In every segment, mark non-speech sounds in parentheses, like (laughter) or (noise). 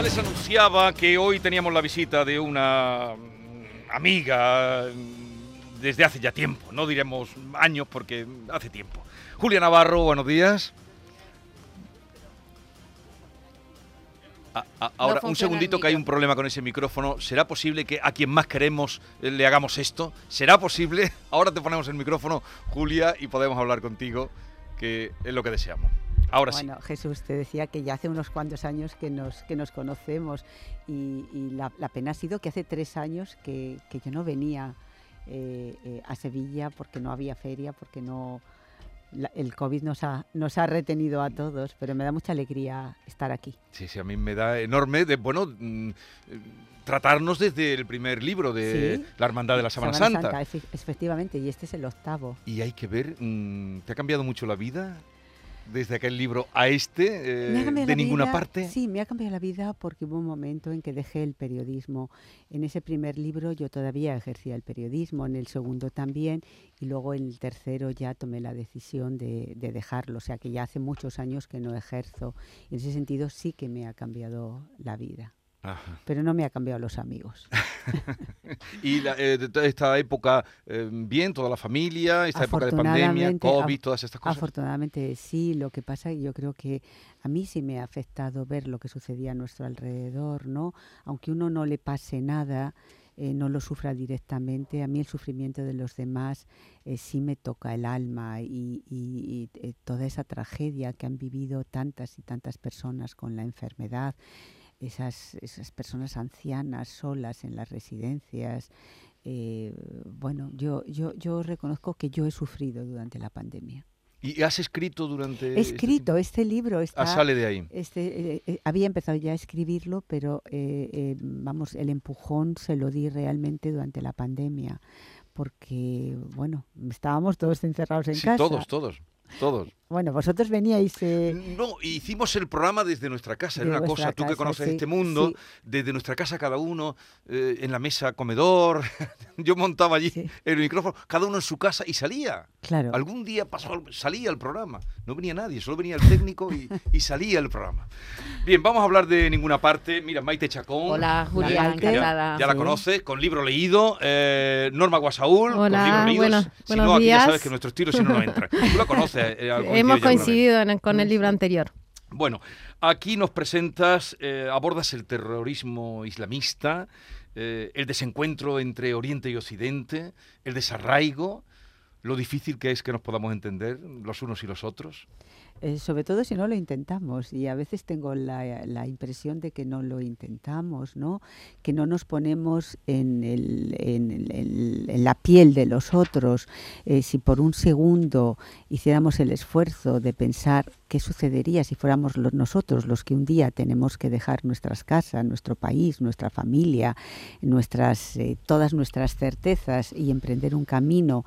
Ya les anunciaba que hoy teníamos la visita de una mm, amiga mm, desde hace ya tiempo, no diremos años porque hace tiempo. Julia Navarro, buenos días. A- a- ahora, un funciona segundito que hay un problema con ese micrófono. ¿Será posible que a quien más queremos eh, le hagamos esto? ¿Será posible? (laughs) Ahora te ponemos el micrófono, Julia, y podemos hablar contigo, que es lo que deseamos. Ahora sí. Bueno, Jesús, te decía que ya hace unos cuantos años que nos, que nos conocemos y, y la, la pena ha sido que hace tres años que, que yo no venía eh, eh, a Sevilla porque no había feria, porque no la- el COVID nos ha, nos ha retenido a todos, pero me da mucha alegría estar aquí. Sí, sí, a mí me da enorme de, bueno, mm, tratarnos desde el primer libro de Sí. La Hermandad de la Semana, Semana Santa. efe- efectivamente, y este es el octavo. Y hay que ver, mm, ¿te ha cambiado mucho la vida desde aquel libro a este? Eh, de ninguna vida- parte. Sí, me ha cambiado la vida porque hubo un momento en que dejé el periodismo. En ese primer libro yo todavía ejercía el periodismo, en el segundo también, y luego en el tercero ya tomé la decisión de, de dejarlo. O sea que ya hace muchos años que no ejerzo. En ese sentido sí que me ha cambiado la vida. Ajá. Pero no me ha cambiado los amigos. (laughs) Y la- eh, de toda esta época, eh, bien, toda la familia, esta época de pandemia, COVID, todas estas cosas. Afortunadamente sí, lo que pasa yo creo que a mí sí me ha afectado ver lo que sucedía a nuestro alrededor, ¿no? Aunque uno no le pase nada, eh, no lo sufra directamente, a mí el sufrimiento de los demás eh, sí me toca el alma y, y- y, eh, toda esa tragedia que han vivido tantas y tantas personas con la enfermedad, esas, esas personas ancianas solas en las residencias. eh, bueno, yo, yo, yo reconozco que yo he sufrido durante la pandemia. ¿Y has escrito durante He este escrito este libro, está, Ah, sale de ahí. este, eh, eh, había empezado ya a escribirlo, pero eh, eh, vamos, el empujón se lo di realmente durante la pandemia, porque bueno, estábamos todos encerrados en Sí, casa. todos, todos, todos. Bueno, vosotros veníais eh, No, hicimos el programa desde nuestra casa, era una cosa, tú que conoces sí, este mundo, sí. desde nuestra casa cada uno, eh, en la mesa comedor, (laughs) yo montaba allí Sí. el micrófono, cada uno en su casa y salía. claro. Algún día pasó, salía el programa, no venía nadie, solo venía el técnico y, y salía el programa. Bien, vamos a hablar de ninguna parte. Mira, Maite Chacón. Hola. Julia, Maite. encantada. Ya la Sí. conoces, con libro leído. eh, Norma Guasaúl, con Hola, libro leído. buenos- si no, aquí ya sabes que nuestro estilo si no, no entra. Tú la conoces. eh, (laughs) algo Hemos coincidido en con el libro anterior. Bueno, aquí nos presentas, eh, abordas el terrorismo islamista, eh, el desencuentro entre Oriente y Occidente, el desarraigo, lo difícil que es que nos podamos entender los unos y los otros. Eh, sobre todo si no lo intentamos y a veces tengo la, la impresión de que no lo intentamos, ¿no? Que no nos ponemos en, el- en en la piel de los otros. Eh, si por un segundo hiciéramos el esfuerzo de pensar qué sucedería si fuéramos los- nosotros los que un día tenemos que dejar nuestras casas, nuestro país, nuestra familia, nuestras, eh, todas nuestras certezas y emprender un camino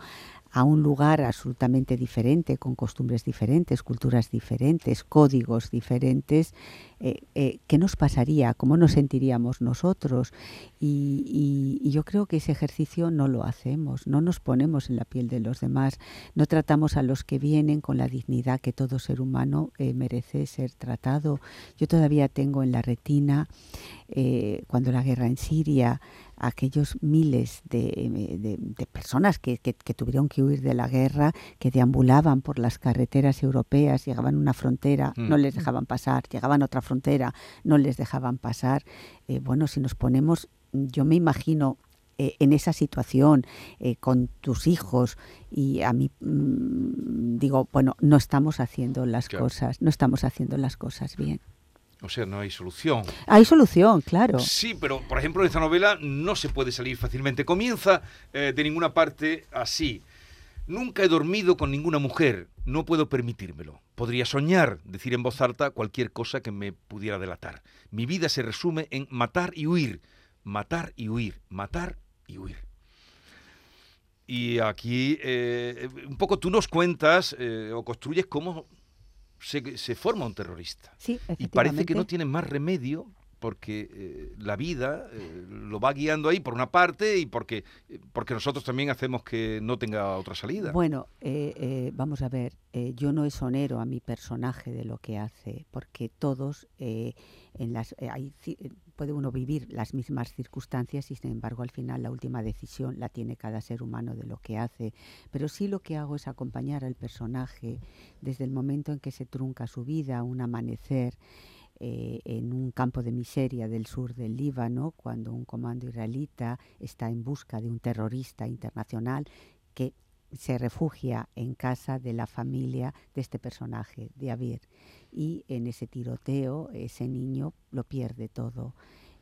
a un lugar absolutamente diferente, con costumbres diferentes, culturas diferentes, códigos diferentes, eh, eh, ¿qué nos pasaría? ¿Cómo nos sentiríamos nosotros? Y, yo creo que ese ejercicio no lo hacemos, no nos ponemos en la piel de los demás, no tratamos a los que vienen con la dignidad que todo ser humano eh, merece ser tratado. Yo todavía tengo en la retina, eh, cuando la guerra en Siria, aquellos miles de, de- de personas que, que- que tuvieron que huir de la guerra, que deambulaban por las carreteras europeas, llegaban a una frontera, Mm. no les dejaban pasar, llegaban a otra frontera, no les dejaban pasar. Eh, bueno, si nos ponemos, yo me imagino eh, en esa situación eh, con tus hijos y a mí mm, digo, bueno, no estamos haciendo las Claro. cosas, no estamos haciendo las cosas bien. O sea, no hay solución. Hay solución, claro. Sí, pero por ejemplo en esta novela no se puede salir fácilmente. Comienza eh, de ninguna parte así. Nunca he dormido con ninguna mujer, no puedo permitírmelo. Podría soñar, decir en voz alta cualquier cosa que me pudiera delatar. Mi vida se resume en matar y huir, matar y huir, matar y huir. Y aquí eh, un poco tú nos cuentas eh, o construyes cómo se, se forma un terrorista. Sí, Y parece que no tiene más remedio porque eh, la vida eh, lo va guiando ahí por una parte y porque, eh, porque nosotros también hacemos que no tenga otra salida. Bueno, vamos a ver, yo no exonero a mi personaje de lo que hace, porque todos en las hay puede uno vivir las mismas circunstancias y sin embargo al final la última decisión la tiene cada ser humano de lo que hace. Pero sí lo que hago es acompañar al personaje desde el momento en que se trunca su vida, un amanecer. Eh, en un campo de miseria del sur del Líbano, cuando un comando israelita está en busca de un terrorista internacional que se refugia en casa de la familia de este personaje, de Abir. Y en ese tiroteo, ese niño lo pierde todo.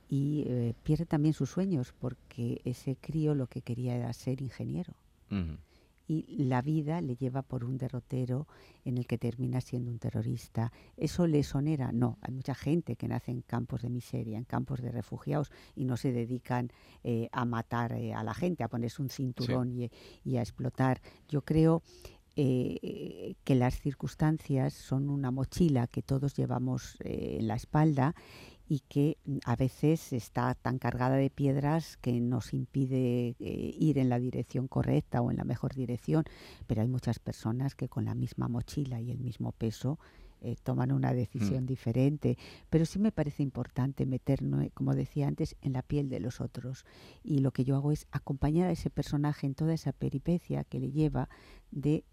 Y eh, pierde también sus sueños, porque ese crío lo que quería era ser ingeniero. Ujú. Y la vida le lleva por un derrotero en el que termina siendo un terrorista. ¿Eso le sonera? No. Hay mucha gente que nace en campos de miseria, en campos de refugiados, y no se dedican eh, a matar eh, a la gente, a ponerse un cinturón y, y a explotar. Yo creo eh, que las circunstancias son una mochila que todos llevamos en la espalda y que mm, a veces está tan cargada de piedras que nos impide eh, ir en la dirección correcta o en la mejor dirección, pero hay muchas personas que con la misma mochila y el mismo peso eh, toman una decisión diferente. Pero sí me parece importante meternos, como decía antes, en la piel de los otros. Y lo que yo hago es acompañar a ese personaje en toda esa peripecia que le lleva de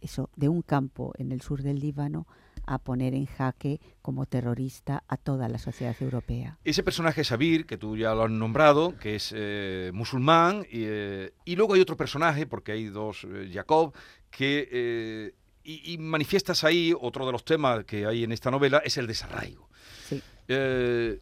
eso, de un campo en el sur del Líbano a poner en jaque como terrorista a toda la sociedad europea. Ese personaje es Abir, que tú ya lo has nombrado, que es eh, musulmán, y, eh, y luego hay otro personaje, porque hay dos, eh, Jacob, que... y, y manifiestas ahí, otro de los temas que hay en esta novela, es el desarraigo. Sí.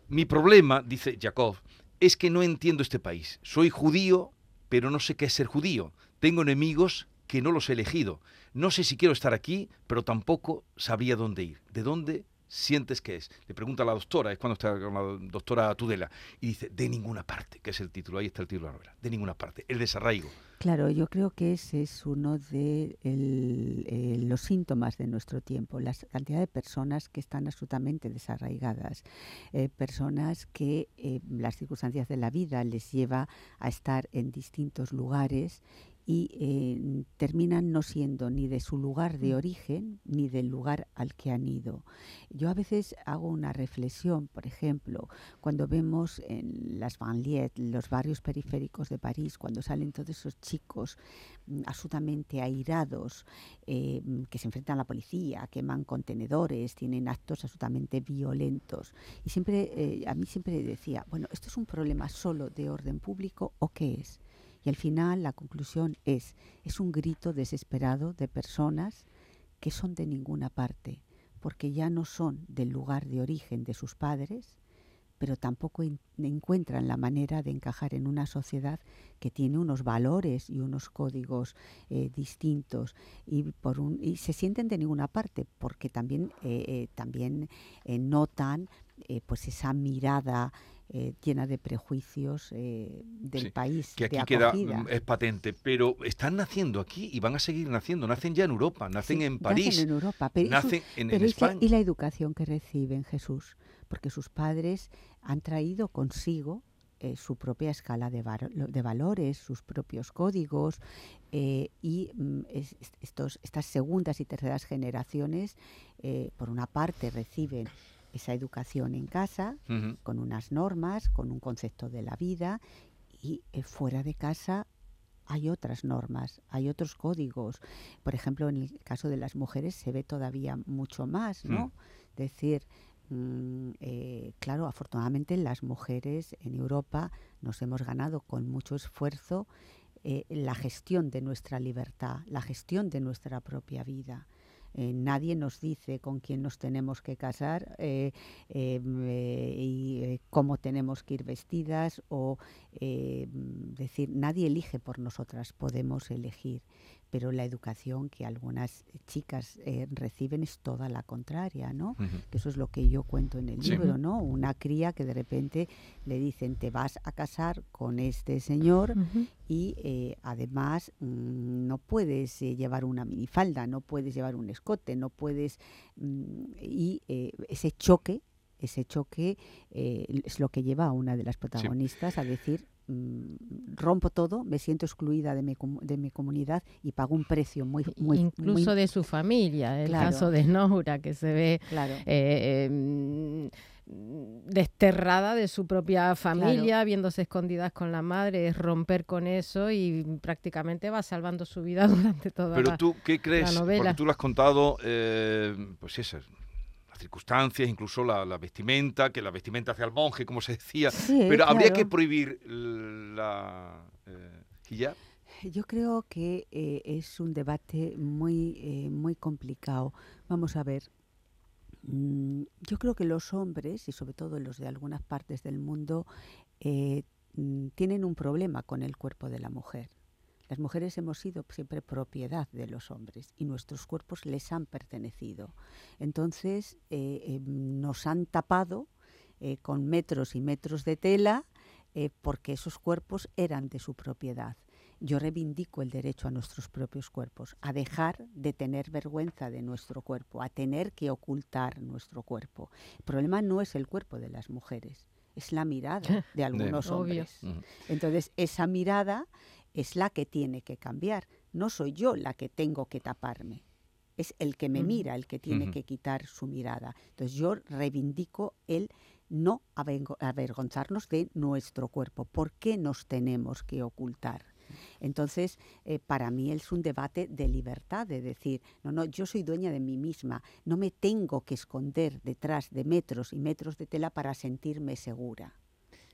Mi problema, dice Jacob, es que no entiendo este país. Soy judío, pero no sé qué es ser judío. Tengo enemigos que no los he elegido. No sé si quiero estar aquí, pero tampoco sabría dónde ir. ¿De dónde sientes que es? Le pregunta a la doctora, es cuando está con la doctora Tudela, y dice, de ninguna parte, que es el título, ahí está el título de la novela, de ninguna parte, el desarraigo. Claro, yo creo que ese es uno de eh, los síntomas de nuestro tiempo, la cantidad de personas que están absolutamente desarraigadas, eh, personas que eh, las circunstancias de la vida les lleva a estar en distintos lugares y eh, terminan no siendo ni de su lugar de origen ni del lugar al que han ido. Yo a veces hago una reflexión, por ejemplo, cuando vemos en las banlieues, los barrios periféricos de París, cuando salen todos esos chicos mm, absolutamente airados, eh, mm, que se enfrentan a la policía, queman contenedores, tienen actos absolutamente violentos. Y siempre, eh, a mí siempre decía, bueno, ¿esto es un problema solo de orden público o qué es? Y al final la conclusión es, es un grito desesperado de personas que son de ninguna parte, porque ya no son del lugar de origen de sus padres, pero tampoco en- encuentran la manera de encajar en una sociedad que tiene unos valores y unos códigos eh, distintos. Y, por un, y se sienten de ninguna parte porque también, eh, eh, también notan pues esa mirada eh, llena de prejuicios eh, del Sí, país que de aquí queda, acogida. mm, es patente, pero están naciendo aquí y van a seguir naciendo, nacen ya en Europa, nacen Sí, en nacen París, en Europa, pero, su- nacen en, pero España. y la educación que reciben Jesús, porque sus padres han traído consigo eh, su propia escala de, de valores, sus propios códigos eh, y mm, es- es- estos, estas segundas y terceras generaciones, eh, por una parte, reciben esa educación en casa, con unas normas, con un concepto de la vida y eh, fuera de casa hay otras normas, hay otros códigos. Por ejemplo, en el caso de las mujeres se ve todavía mucho más, ¿no? Decir, mm, eh, claro, afortunadamente las mujeres en Europa nos hemos ganado con mucho esfuerzo eh, la gestión de nuestra libertad, la gestión de nuestra propia vida. Eh, nadie nos dice con quién nos tenemos que casar eh, eh, y cómo tenemos que ir vestidas o decir, nadie elige por nosotras, podemos elegir pero la educación que algunas chicas eh, reciben es toda la contraria, ¿no? Que eso es lo que yo cuento en el Sí. libro, ¿no? Una cría que de repente le dicen te vas a casar con este señor y eh, además mm, no puedes eh, llevar una minifalda, no puedes llevar un escote, no puedes mm, y eh, ese choque ese choque eh, es lo que lleva a una de las protagonistas a decir rompo todo, me siento excluida de mi, comu- de mi comunidad y pago un precio muy, muy Incluso muy- de su familia. El Claro. caso de Noura, que se ve claro. eh, eh, mm, desterrada de su propia familia, viéndose escondidas con la madre, es romper con eso y prácticamente va salvando su vida (laughs) durante toda Pero la... tú, ¿qué crees? Porque tú lo has contado, eh, pues esas, las circunstancias, incluso la, la vestimenta, que la vestimenta hacia el monje, como se decía. Sí, Pero habría que prohibir la eh, hijab. Yo creo que eh, es un debate muy, eh, muy complicado. Vamos a ver. mm, Yo creo que los hombres, y sobre todo los de algunas partes del mundo, eh, mm, tienen un problema con el cuerpo de la mujer. Las mujeres hemos sido siempre propiedad de los hombres y nuestros cuerpos les han pertenecido. Entonces eh, eh, nos han tapado eh, con metros y metros de tela porque esos cuerpos eran de su propiedad. Yo reivindico el derecho a nuestros propios cuerpos, a dejar de tener vergüenza de nuestro cuerpo, a tener que ocultar nuestro cuerpo. El problema no es el cuerpo de las mujeres, es la mirada (laughs) de algunos hombres. Entonces, esa mirada es la que tiene que cambiar. No soy yo la que tengo que taparme. Es el que me mira el que tiene que quitar su mirada. Entonces, yo reivindico el no avergonzarnos de nuestro cuerpo. ¿Por qué nos tenemos que ocultar? Entonces, eh, para mí es un debate de libertad, de decir, no, no, yo soy dueña de mí misma, no me tengo que esconder detrás de metros y metros de tela para sentirme segura.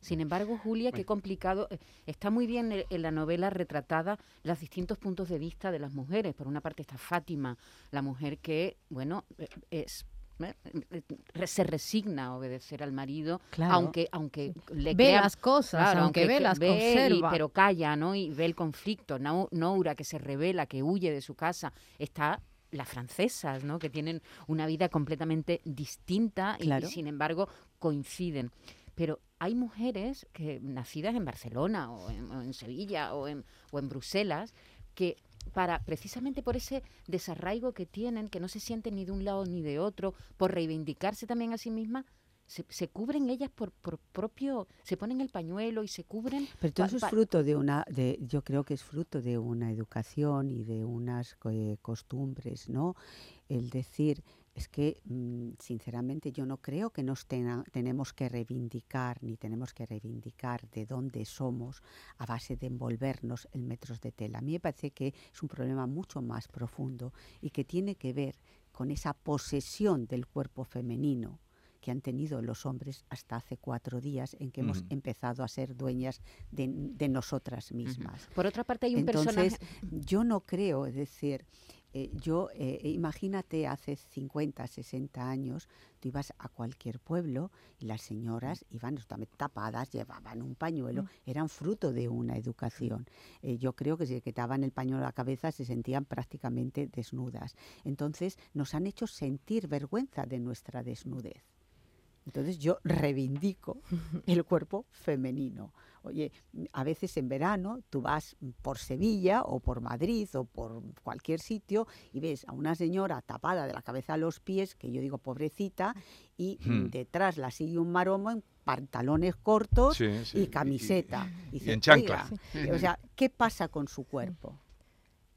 Sin embargo, Julia, qué complicado. eh, Está muy bien en- en la novela retratada los distintos puntos de vista de las mujeres. Por una parte está Fátima, la mujer que, bueno, eh, es eh, eh, re- se resigna a obedecer al marido, Claro. aunque aunque le Ve crea- las cosas, Claro, aunque ve, las ve y- conserva. pero calla, ¿no? Y ve el conflicto. Nau- Noura, que se revela, que huye de su casa. Está las francesas, ¿no? Que tienen una vida completamente distinta y, sin embargo coinciden. Pero hay mujeres que nacidas en Barcelona o en, o en Sevilla o en, o en Bruselas que para precisamente por ese desarraigo que tienen, que no se sienten ni de un lado ni de otro, por reivindicarse también a sí mismas, se, se cubren ellas por, por propio, se ponen el pañuelo y se cubren. Pero todo eso es fruto de una, de, yo creo que es fruto de una educación y de unas eh, costumbres, ¿no? El decir, es que mm, sinceramente yo no creo que nos tena- tenemos que reivindicar, ni tenemos que reivindicar de dónde somos a base de envolvernos en metros de tela. A mí me parece que es un problema mucho más profundo y que tiene que ver con esa posesión del cuerpo femenino que han tenido los hombres hasta hace cuatro días en que hemos empezado a ser dueñas de, de nosotras mismas. Por otra parte hay un Entonces, personaje... yo no creo, es decir, eh, yo, eh, imagínate hace 50, 60 años, tú ibas a cualquier pueblo y las señoras iban totalmente tapadas, llevaban un pañuelo, eran fruto de una educación. Eh, yo creo que si se quitaban el pañuelo a la cabeza se sentían prácticamente desnudas. Entonces, nos han hecho sentir vergüenza de nuestra desnudez. Entonces yo reivindico el cuerpo femenino. Oye, a veces en verano tú vas por Sevilla o por Madrid o por cualquier sitio y ves a una señora tapada de la cabeza a los pies, que yo digo pobrecita, y Hmm. detrás la sigue un maromo en pantalones cortos Sí, sí, y camiseta. y- y en chancla. "Oiga, o sea, ¿qué pasa con su cuerpo?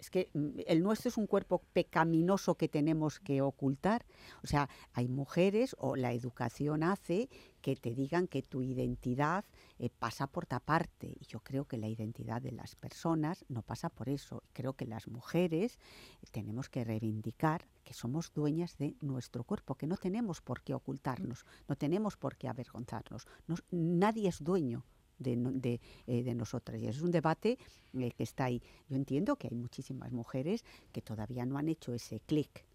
Es que mm, el nuestro es un cuerpo pecaminoso que tenemos que ocultar. O sea, hay mujeres o la educación hace que te digan que tu identidad eh, pasa por taparte. Y yo creo que la identidad de las personas no pasa por eso. Creo que las mujeres eh, tenemos que reivindicar que somos dueñas de nuestro cuerpo, que no tenemos por qué ocultarnos, no tenemos por qué avergonzarnos. Nos- nadie es dueño de, no- de, eh, de nosotras. Y es un debate eh, que está ahí. Yo entiendo que hay muchísimas mujeres que todavía no han hecho ese clic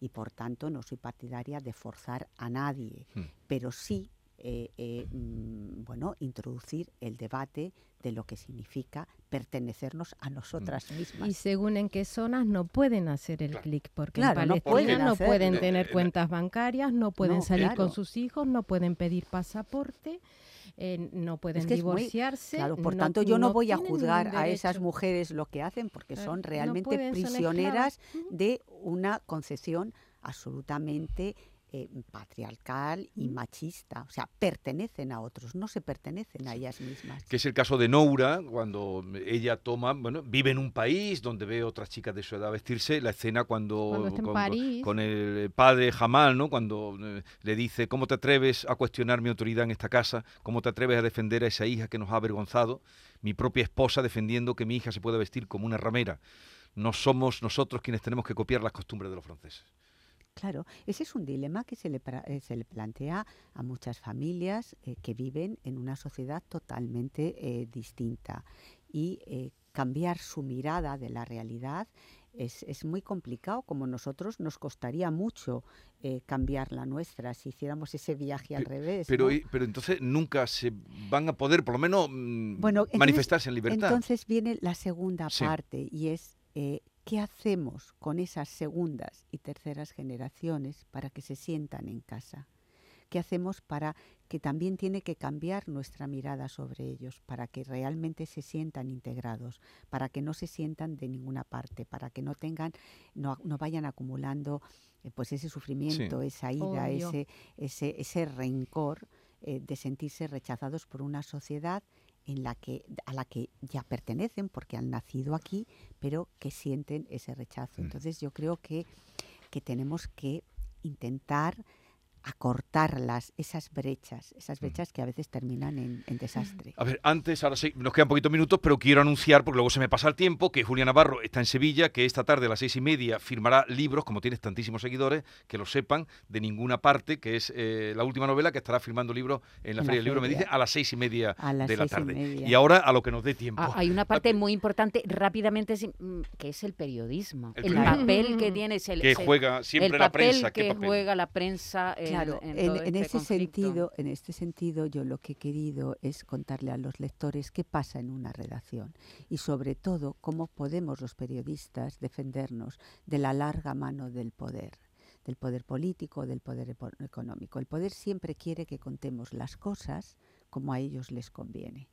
y por tanto no soy partidaria de forzar a nadie, Hmm. pero sí eh, eh, mm, bueno, introducir el debate de lo que significa pertenecernos a nosotras mismas. Y según en qué zonas no pueden hacer el Claro. clic, porque Claro, en no pueden no pueden tener eh, cuentas bancarias, no pueden No, salir con sus hijos, no pueden pedir pasaporte, eh, no pueden que es muy- divorciarse. Claro, por tanto yo no, voy a juzgar a esas mujeres lo que hacen porque son no realmente pueden, prisioneras de una concepción absolutamente eh, patriarcal y machista. O sea, pertenecen a otros, no se pertenecen a ellas mismas. que es el caso de Noura, cuando ella toma, bueno, vive en un país donde ve otras chicas de su edad vestirse, la escena cuando, Cuando está en con, París. con el padre Jamal, ¿no? Cuando eh, le dice, ¿cómo te atreves a cuestionar mi autoridad en esta casa? ¿Cómo te atreves a defender a esa hija que nos ha avergonzado? Mi propia esposa defendiendo que mi hija se pueda vestir como una ramera. No somos nosotros quienes tenemos que copiar las costumbres de los franceses. Claro, ese es un dilema que se le, eh, se le plantea a muchas familias eh, que viven en una sociedad totalmente eh, distinta y eh, cambiar su mirada de la realidad es, es muy complicado, como nosotros nos costaría mucho eh, cambiar la nuestra si hiciéramos ese viaje al revés. Pero, ¿no? y- pero entonces nunca se van a poder, por lo menos, mm, Bueno, entonces- manifestarse en libertad. Entonces viene la segunda Sí. parte y es eh, qué hacemos con esas segundas y terceras generaciones para que se sientan en casa. ¿Qué hacemos para que también tiene que cambiar nuestra mirada sobre ellos, para que realmente se sientan integrados, para que no se sientan de ninguna parte, para que no tengan, no, no vayan acumulando eh, pues ese sufrimiento, esa ira, ese, ese, ese rencor eh, de sentirse rechazados por una sociedad en la que a la que ya pertenecen porque han nacido aquí, pero que sienten ese rechazo. Entonces yo creo que, que tenemos que intentar acortar las, esas brechas, esas brechas que a veces terminan en, en desastre. A ver, antes, ahora sí, nos quedan poquitos minutos, pero quiero anunciar, porque luego se me pasa el tiempo, que Julia Navarro está en Sevilla, que esta tarde a las seis y media firmará libros, como tienes tantísimos seguidores, que lo sepan, de ninguna parte, que es eh, la última novela que estará firmando libros en la En la Feria del Libro, me dice, a las seis y media A las de la y tarde. Y ahora a lo que nos dé tiempo. Ah, hay una parte muy importante, rápidamente, mm, que es el periodismo. El El, periodismo. papel que (laughs) tiene ese, que juega siempre el la papel prensa. ¿qué que papel? juega la prensa en, Claro, en en, todo en este ese conflicto. sentido, en este sentido, yo lo que he querido es contarle a los lectores qué pasa en una redacción y sobre todo cómo podemos los periodistas defendernos de la larga mano del poder del poder político, del poder económico. El poder siempre quiere que contemos las cosas como a ellos les conviene,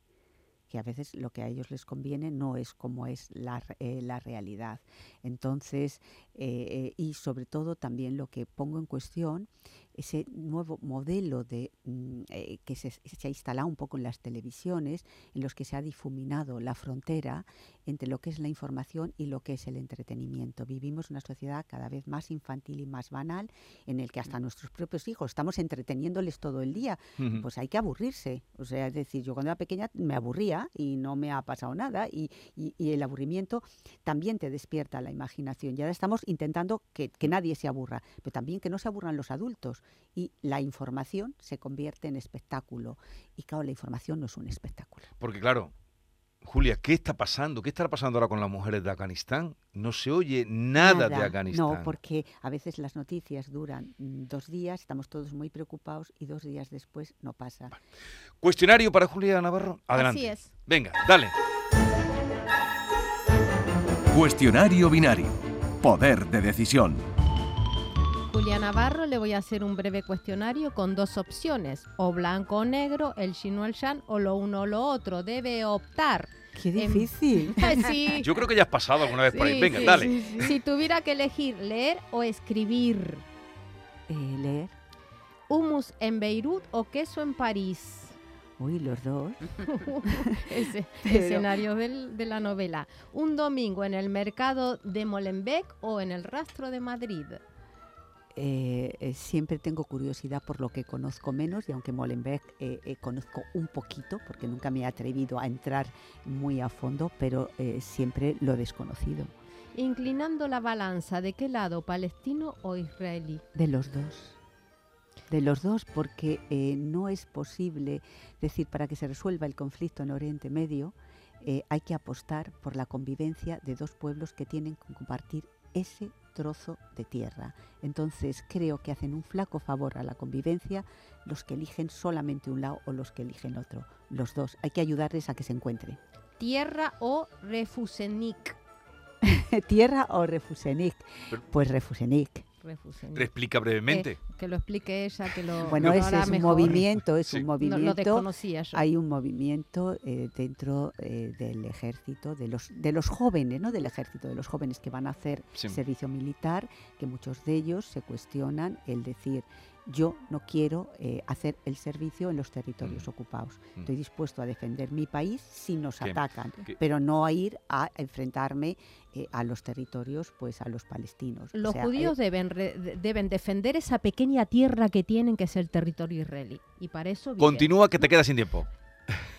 que a veces lo que a ellos les conviene no es como es la, eh, la realidad. Entonces, eh, eh, y sobre todo también lo que pongo en cuestión, ese nuevo modelo de, mm, eh, que se, se ha instalado un poco en las televisiones, en los que se ha difuminado la frontera entre lo que es la información y lo que es el entretenimiento. Vivimos una sociedad cada vez más infantil y más banal, en el que hasta nuestros propios hijos estamos entreteniéndoles todo el día. Pues hay que aburrirse. O sea, es decir, yo cuando era pequeña me aburría y no me ha pasado nada. Y, y- y el aburrimiento también te despierta la imaginación. Y ahora estamos intentando que, que nadie se aburra, pero también que no se aburran los adultos. Y la información se convierte en espectáculo. Y claro, la información no es un espectáculo. Porque claro, Julia, ¿qué está pasando? ¿Qué estará pasando ahora con las mujeres de Afganistán? No se oye nada, de Afganistán. No, porque a veces las noticias duran mm, dos días, estamos todos muy preocupados y dos días después no pasa. Cuestionario para Julia Navarro. Adelante. Así es. Venga, dale. Cuestionario binario. Poder de decisión. Julia Navarro, le voy a hacer un breve cuestionario con dos opciones, o blanco o negro, el chino o el shan, o lo uno o lo otro. Debe optar. ¡Qué Em, difícil! (laughs) sí, (laughs) Yo creo que ya has pasado alguna vez por ahí. Venga, sí, dale. sí, sí. Si tuviera que elegir leer o escribir, Eh, leer. humus en Beirut o queso en París. Uy, los dos. (laughs) Ese, Pero- escenario del- de la novela. Un domingo en el mercado de Molenbeek o en el rastro de Madrid. Eh, eh, siempre tengo curiosidad por lo que conozco menos y aunque Molenbeek eh, conozco un poquito, porque nunca me he atrevido a entrar muy a fondo, pero siempre lo desconocido. Inclinando la balanza, ¿de qué lado, palestino o israelí? De los dos. De los dos, porque no es posible decir, para que se resuelva el conflicto en Oriente Medio, hay que apostar por la convivencia de dos pueblos que tienen que compartir ese trozo de tierra. Entonces creo que hacen un flaco favor a la convivencia los que eligen solamente un lado o los que eligen otro. Los dos. Hay que ayudarles a que se encuentren. Tierra o refusenik. (laughs) ¿Tierra o refusenic? Pues refusenic. Explica brevemente. Eh, que lo explique ella, que lo Bueno, lo ese es un mejor. movimiento, es Sí. un No, lo movimiento. desconocía yo. hay un movimiento eh, dentro eh, del ejército, de los, de los jóvenes, no del ejército, de los jóvenes que van a hacer Sí. servicio militar, que muchos de ellos se cuestionan el decir, yo no quiero eh, hacer el servicio en los territorios Mm. ocupados. Mm. Estoy dispuesto a defender mi país si nos atacan, pero no a ir a enfrentarme eh, a los territorios, pues a los palestinos. O Los sea, eh, judíos deben, re- de- deben defender esa pequeña tierra que tienen, que es el territorio israelí. Y para eso viven. Continúa que te queda sin tiempo.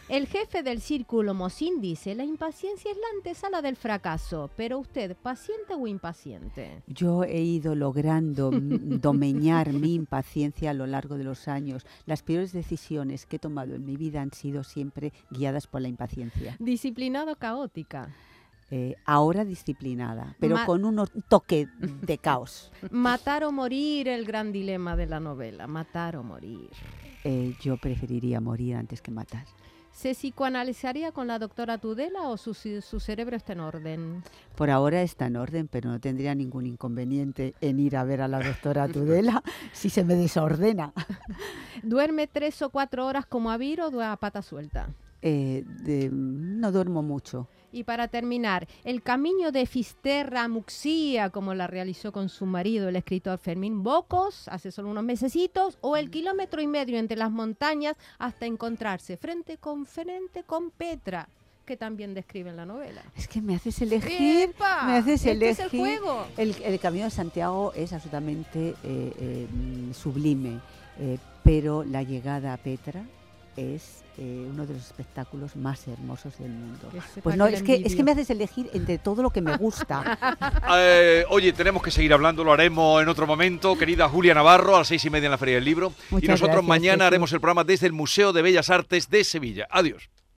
El jefe del círculo Mosín dice, la impaciencia es la antesala del fracaso, pero usted, ¿paciente o impaciente? Yo he ido logrando (laughs) domeñar mi impaciencia a lo largo de los años. Las peores decisiones que he tomado en mi vida han sido siempre guiadas por la impaciencia. Disciplinado caótica. Eh, ahora disciplinada, pero Ma- con un toque de caos. (laughs) Matar o morir, el gran dilema de la novela. Matar o morir. Eh, yo preferiría morir antes que matar. ¿Se psicoanalizaría con la doctora Tudela o su, su cerebro está en orden? Por ahora está en orden, pero no tendría ningún inconveniente en ir a ver a la doctora (laughs) Tudela si se me desordena. (laughs) ¿Duerme tres o cuatro horas como Avir o a pata suelta? Eh, de- no duermo mucho. Y para terminar, el camino de Fisterra a Muxía, como la realizó con su marido, el escritor Fermín Bocos, hace solo unos mesecitos, o el kilómetro y medio entre las montañas hasta encontrarse frente con frente con Petra, que también describe en la novela. Es que me haces elegir. ¡Epa! me haces este es el elegir. juego. El, el Camino de Santiago es absolutamente eh, eh, sublime, eh, pero la llegada a Petra es eh, uno de los espectáculos más hermosos del mundo. Pues no, que es que, es que me haces elegir entre todo lo que me gusta. (laughs) Eh, oye, tenemos que seguir hablando, lo haremos en otro momento. Querida Julia Navarro, a las seis y media en la Feria del Libro. y nosotros gracias, mañana Jesús. haremos el programa desde el Museo de Bellas Artes de Sevilla. Adiós.